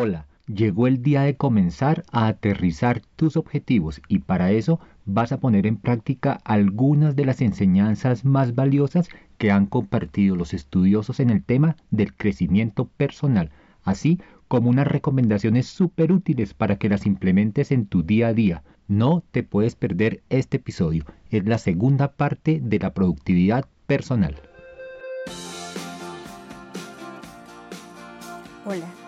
Hola, llegó el día de comenzar a aterrizar tus objetivos y para eso vas a poner en práctica algunas de las enseñanzas más valiosas que han compartido los estudiosos en el tema del crecimiento personal, así como unas recomendaciones súper útiles para que las implementes en tu día a día. No te puedes perder este episodio, es la segunda parte de la productividad personal. Hola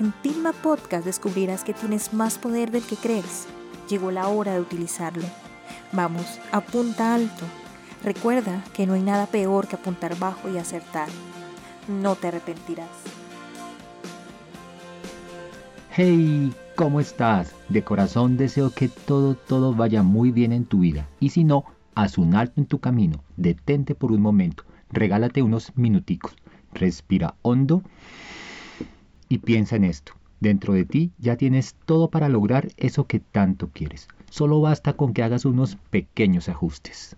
En Pilma Podcast descubrirás que tienes más poder del que crees. Llegó la hora de utilizarlo. Vamos, apunta alto. Recuerda que no hay nada peor que apuntar bajo y acertar. No te arrepentirás. Hey, ¿cómo estás? De corazón deseo que todo, todo vaya muy bien en tu vida. Y si no, haz un alto en tu camino. Detente por un momento. Regálate unos minuticos. Respira hondo y piensa en esto. Dentro de ti ya tienes todo para lograr eso que tanto quieres. Solo basta con que hagas unos pequeños ajustes.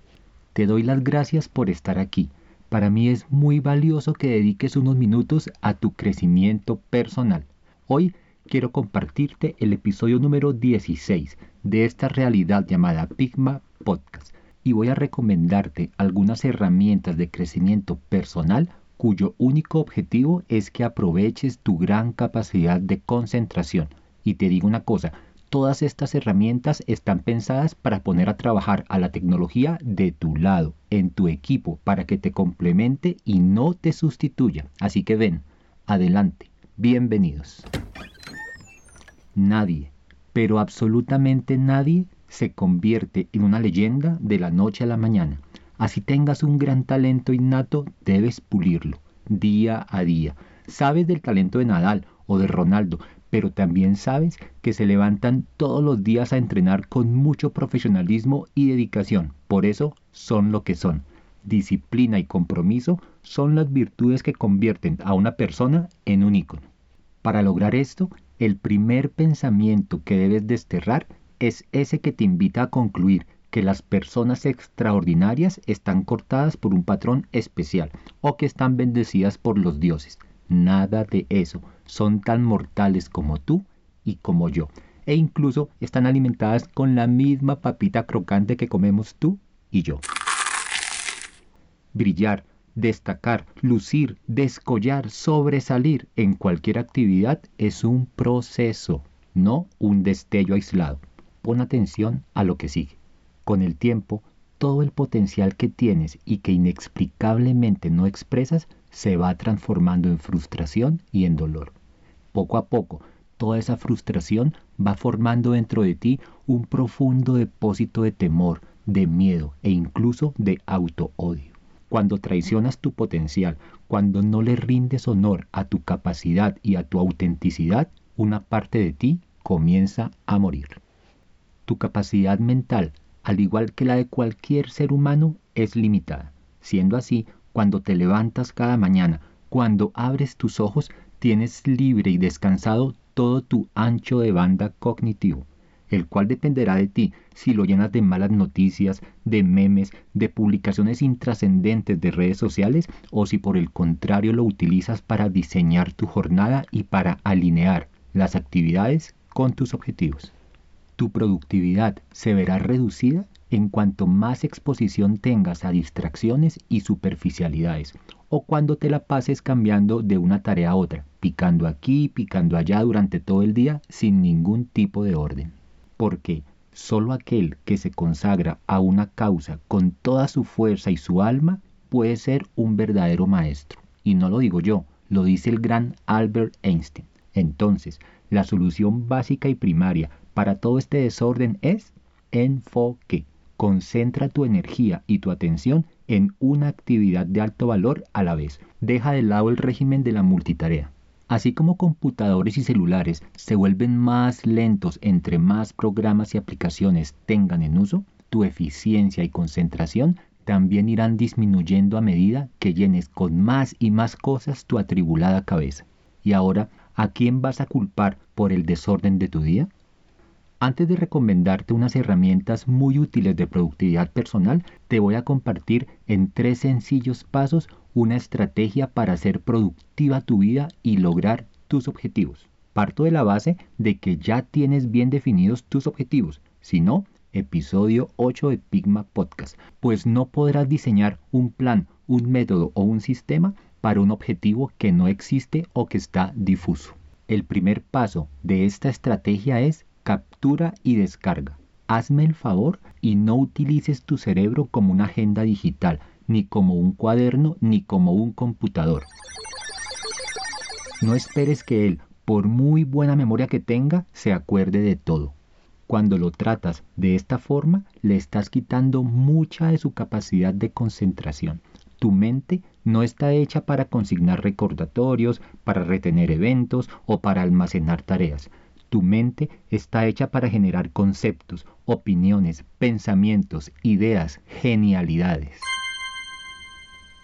Te doy las gracias por estar aquí. Para mí es muy valioso que dediques unos minutos a tu crecimiento personal. Hoy quiero compartirte el episodio número 16 de esta realidad llamada Pigma Podcast y voy a recomendarte algunas herramientas de crecimiento personal cuyo único objetivo es que aproveches tu gran capacidad de concentración. Y te digo una cosa, todas estas herramientas están pensadas para poner a trabajar a la tecnología de tu lado, en tu equipo, para que te complemente y no te sustituya. Así que ven, adelante, bienvenidos. Nadie, pero absolutamente nadie, se convierte en una leyenda de la noche a la mañana. Así tengas un gran talento innato, debes pulirlo día a día. Sabes del talento de Nadal o de Ronaldo, pero también sabes que se levantan todos los días a entrenar con mucho profesionalismo y dedicación. Por eso son lo que son. Disciplina y compromiso son las virtudes que convierten a una persona en un ícono. Para lograr esto, el primer pensamiento que debes desterrar es ese que te invita a concluir que las personas extraordinarias están cortadas por un patrón especial o que están bendecidas por los dioses. Nada de eso. Son tan mortales como tú y como yo. E incluso están alimentadas con la misma papita crocante que comemos tú y yo. Brillar, destacar, lucir, descollar, sobresalir en cualquier actividad es un proceso, no un destello aislado. Pon atención a lo que sigue. Con el tiempo, todo el potencial que tienes y que inexplicablemente no expresas se va transformando en frustración y en dolor. Poco a poco, toda esa frustración va formando dentro de ti un profundo depósito de temor, de miedo e incluso de auto-odio. Cuando traicionas tu potencial, cuando no le rindes honor a tu capacidad y a tu autenticidad, una parte de ti comienza a morir. Tu capacidad mental al igual que la de cualquier ser humano, es limitada. Siendo así, cuando te levantas cada mañana, cuando abres tus ojos, tienes libre y descansado todo tu ancho de banda cognitivo, el cual dependerá de ti si lo llenas de malas noticias, de memes, de publicaciones intrascendentes de redes sociales o si por el contrario lo utilizas para diseñar tu jornada y para alinear las actividades con tus objetivos tu productividad se verá reducida en cuanto más exposición tengas a distracciones y superficialidades, o cuando te la pases cambiando de una tarea a otra, picando aquí, picando allá durante todo el día sin ningún tipo de orden. Porque solo aquel que se consagra a una causa con toda su fuerza y su alma puede ser un verdadero maestro. Y no lo digo yo, lo dice el gran Albert Einstein. Entonces, la solución básica y primaria para todo este desorden es enfoque. Concentra tu energía y tu atención en una actividad de alto valor a la vez. Deja de lado el régimen de la multitarea. Así como computadores y celulares se vuelven más lentos entre más programas y aplicaciones tengan en uso, tu eficiencia y concentración también irán disminuyendo a medida que llenes con más y más cosas tu atribulada cabeza. Y ahora, ¿a quién vas a culpar por el desorden de tu día? Antes de recomendarte unas herramientas muy útiles de productividad personal, te voy a compartir en tres sencillos pasos una estrategia para hacer productiva tu vida y lograr tus objetivos. Parto de la base de que ya tienes bien definidos tus objetivos. Si no, episodio 8 de Pigma Podcast, pues no podrás diseñar un plan, un método o un sistema para un objetivo que no existe o que está difuso. El primer paso de esta estrategia es captura y descarga. Hazme el favor y no utilices tu cerebro como una agenda digital, ni como un cuaderno, ni como un computador. No esperes que él, por muy buena memoria que tenga, se acuerde de todo. Cuando lo tratas de esta forma, le estás quitando mucha de su capacidad de concentración. Tu mente no está hecha para consignar recordatorios, para retener eventos o para almacenar tareas. Tu mente está hecha para generar conceptos, opiniones, pensamientos, ideas, genialidades.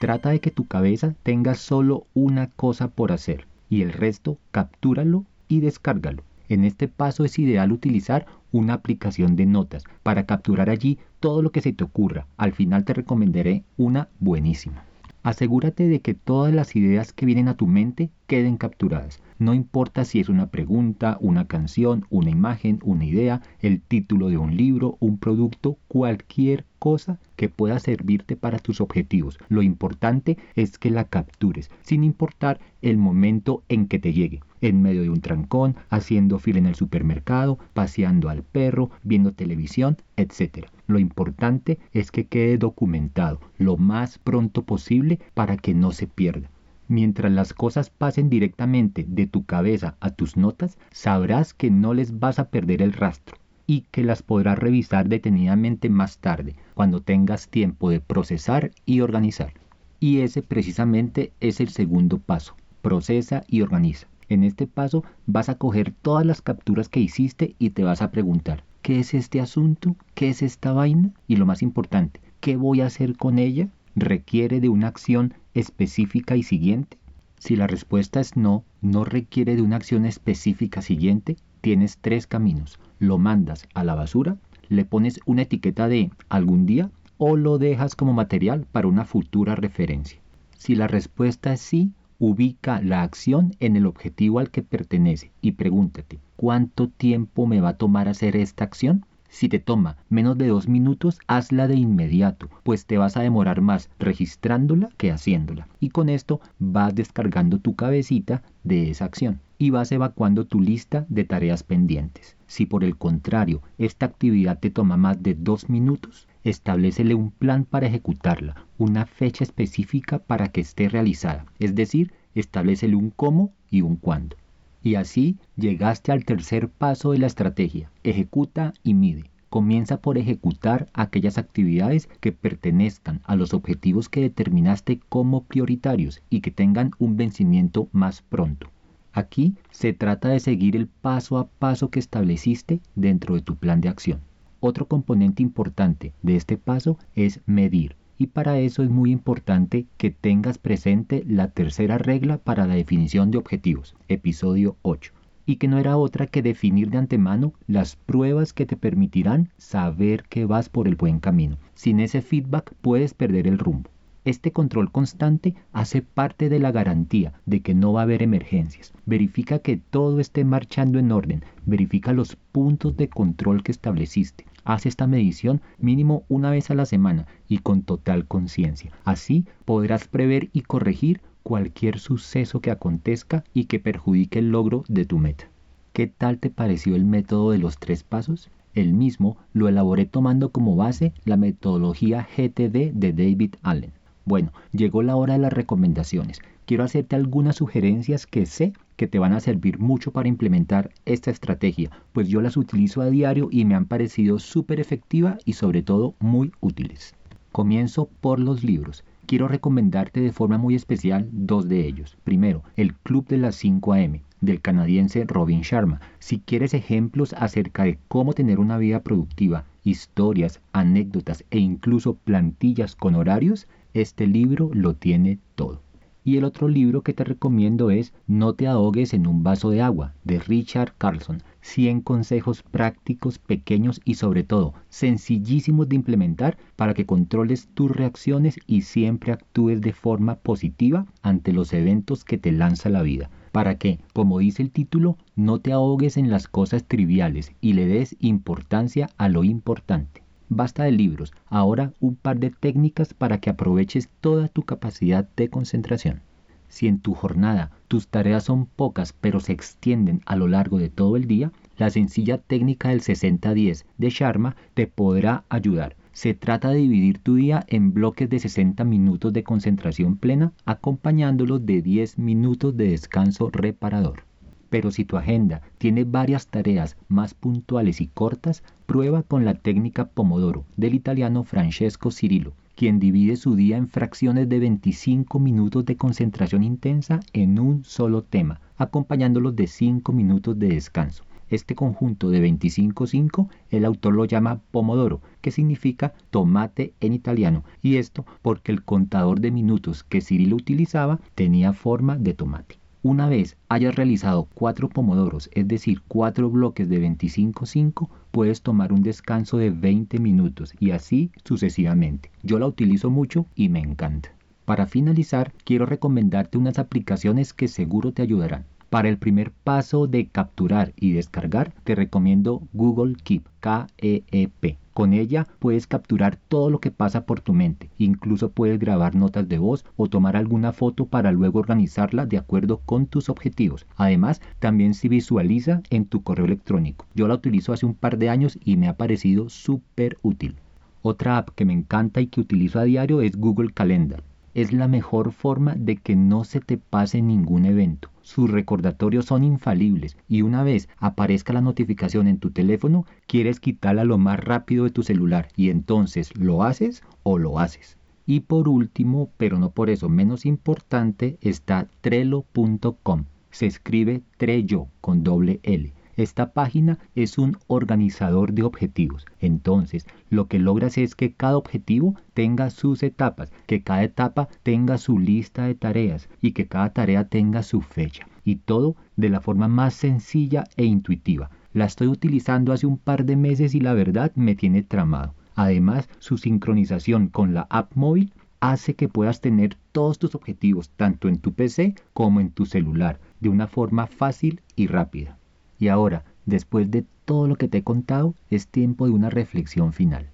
Trata de que tu cabeza tenga solo una cosa por hacer y el resto captúralo y descárgalo. En este paso es ideal utilizar una aplicación de notas para capturar allí todo lo que se te ocurra. Al final te recomendaré una buenísima. Asegúrate de que todas las ideas que vienen a tu mente queden capturadas. No importa si es una pregunta, una canción, una imagen, una idea, el título de un libro, un producto, cualquier cosa que pueda servirte para tus objetivos. Lo importante es que la captures, sin importar el momento en que te llegue. En medio de un trancón, haciendo fila en el supermercado, paseando al perro, viendo televisión, etc. Lo importante es que quede documentado lo más pronto posible para que no se pierda. Mientras las cosas pasen directamente de tu cabeza a tus notas, sabrás que no les vas a perder el rastro y que las podrás revisar detenidamente más tarde, cuando tengas tiempo de procesar y organizar. Y ese precisamente es el segundo paso, procesa y organiza. En este paso vas a coger todas las capturas que hiciste y te vas a preguntar, ¿qué es este asunto? ¿Qué es esta vaina? Y lo más importante, ¿qué voy a hacer con ella? ¿Requiere de una acción específica y siguiente? Si la respuesta es no, no requiere de una acción específica siguiente, tienes tres caminos. Lo mandas a la basura, le pones una etiqueta de algún día o lo dejas como material para una futura referencia. Si la respuesta es sí, ubica la acción en el objetivo al que pertenece y pregúntate, ¿cuánto tiempo me va a tomar hacer esta acción? Si te toma menos de dos minutos, hazla de inmediato, pues te vas a demorar más registrándola que haciéndola. Y con esto vas descargando tu cabecita de esa acción y vas evacuando tu lista de tareas pendientes. Si por el contrario esta actividad te toma más de dos minutos, establecele un plan para ejecutarla, una fecha específica para que esté realizada, es decir, establecele un cómo y un cuándo. Y así llegaste al tercer paso de la estrategia, ejecuta y mide. Comienza por ejecutar aquellas actividades que pertenezcan a los objetivos que determinaste como prioritarios y que tengan un vencimiento más pronto. Aquí se trata de seguir el paso a paso que estableciste dentro de tu plan de acción. Otro componente importante de este paso es medir y para eso es muy importante que tengas presente la tercera regla para la definición de objetivos, episodio 8, y que no era otra que definir de antemano las pruebas que te permitirán saber que vas por el buen camino. Sin ese feedback puedes perder el rumbo. Este control constante hace parte de la garantía de que no va a haber emergencias. Verifica que todo esté marchando en orden. Verifica los puntos de control que estableciste. Haz esta medición mínimo una vez a la semana y con total conciencia. Así podrás prever y corregir cualquier suceso que acontezca y que perjudique el logro de tu meta. ¿Qué tal te pareció el método de los tres pasos? El mismo lo elaboré tomando como base la metodología GTD de David Allen. Bueno, llegó la hora de las recomendaciones. Quiero hacerte algunas sugerencias que sé que te van a servir mucho para implementar esta estrategia, pues yo las utilizo a diario y me han parecido súper efectivas y sobre todo muy útiles. Comienzo por los libros quiero recomendarte de forma muy especial dos de ellos. Primero, el Club de las 5 AM del canadiense Robin Sharma. Si quieres ejemplos acerca de cómo tener una vida productiva, historias, anécdotas e incluso plantillas con horarios, este libro lo tiene todo. Y el otro libro que te recomiendo es No te ahogues en un vaso de agua, de Richard Carlson. 100 consejos prácticos, pequeños y sobre todo sencillísimos de implementar para que controles tus reacciones y siempre actúes de forma positiva ante los eventos que te lanza la vida. Para que, como dice el título, no te ahogues en las cosas triviales y le des importancia a lo importante. Basta de libros, ahora un par de técnicas para que aproveches toda tu capacidad de concentración. Si en tu jornada tus tareas son pocas pero se extienden a lo largo de todo el día, la sencilla técnica del 60-10 de Sharma te podrá ayudar. Se trata de dividir tu día en bloques de 60 minutos de concentración plena acompañándolos de 10 minutos de descanso reparador. Pero si tu agenda tiene varias tareas más puntuales y cortas, prueba con la técnica Pomodoro del italiano Francesco Cirillo, quien divide su día en fracciones de 25 minutos de concentración intensa en un solo tema, acompañándolos de 5 minutos de descanso. Este conjunto de 25-5 el autor lo llama Pomodoro, que significa tomate en italiano, y esto porque el contador de minutos que Cirillo utilizaba tenía forma de tomate. Una vez hayas realizado cuatro pomodoros, es decir, cuatro bloques de 25-5, puedes tomar un descanso de 20 minutos y así sucesivamente. Yo la utilizo mucho y me encanta. Para finalizar, quiero recomendarte unas aplicaciones que seguro te ayudarán. Para el primer paso de capturar y descargar, te recomiendo Google Keep, K-E-E-P. Con ella puedes capturar todo lo que pasa por tu mente. Incluso puedes grabar notas de voz o tomar alguna foto para luego organizarla de acuerdo con tus objetivos. Además, también se visualiza en tu correo electrónico. Yo la utilizo hace un par de años y me ha parecido súper útil. Otra app que me encanta y que utilizo a diario es Google Calendar es la mejor forma de que no se te pase ningún evento. Sus recordatorios son infalibles y una vez aparezca la notificación en tu teléfono, quieres quitarla lo más rápido de tu celular y entonces lo haces o lo haces. Y por último, pero no por eso menos importante, está trello.com. Se escribe Trello con doble L esta página es un organizador de objetivos. Entonces, lo que logras es que cada objetivo tenga sus etapas, que cada etapa tenga su lista de tareas y que cada tarea tenga su fecha. Y todo de la forma más sencilla e intuitiva. La estoy utilizando hace un par de meses y la verdad me tiene tramado. Además, su sincronización con la app móvil hace que puedas tener todos tus objetivos tanto en tu PC como en tu celular de una forma fácil y rápida. Y ahora, después de todo lo que te he contado, es tiempo de una reflexión final.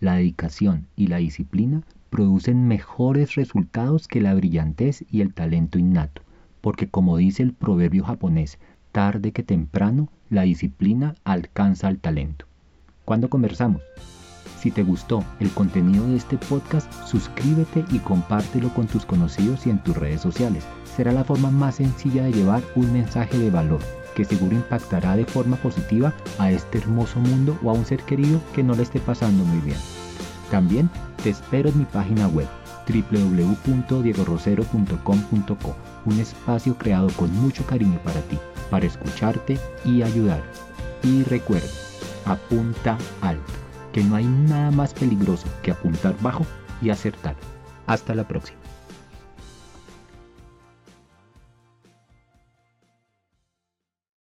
La dedicación y la disciplina producen mejores resultados que la brillantez y el talento innato, porque como dice el proverbio japonés, tarde que temprano la disciplina alcanza al talento. ¿Cuándo conversamos? Si te gustó el contenido de este podcast, suscríbete y compártelo con tus conocidos y en tus redes sociales. Será la forma más sencilla de llevar un mensaje de valor que seguro impactará de forma positiva a este hermoso mundo o a un ser querido que no le esté pasando muy bien. También te espero en mi página web www.diegorosero.com.co, un espacio creado con mucho cariño para ti, para escucharte y ayudar. Y recuerda, apunta alto que no hay nada más peligroso que apuntar bajo y acertar. Hasta la próxima.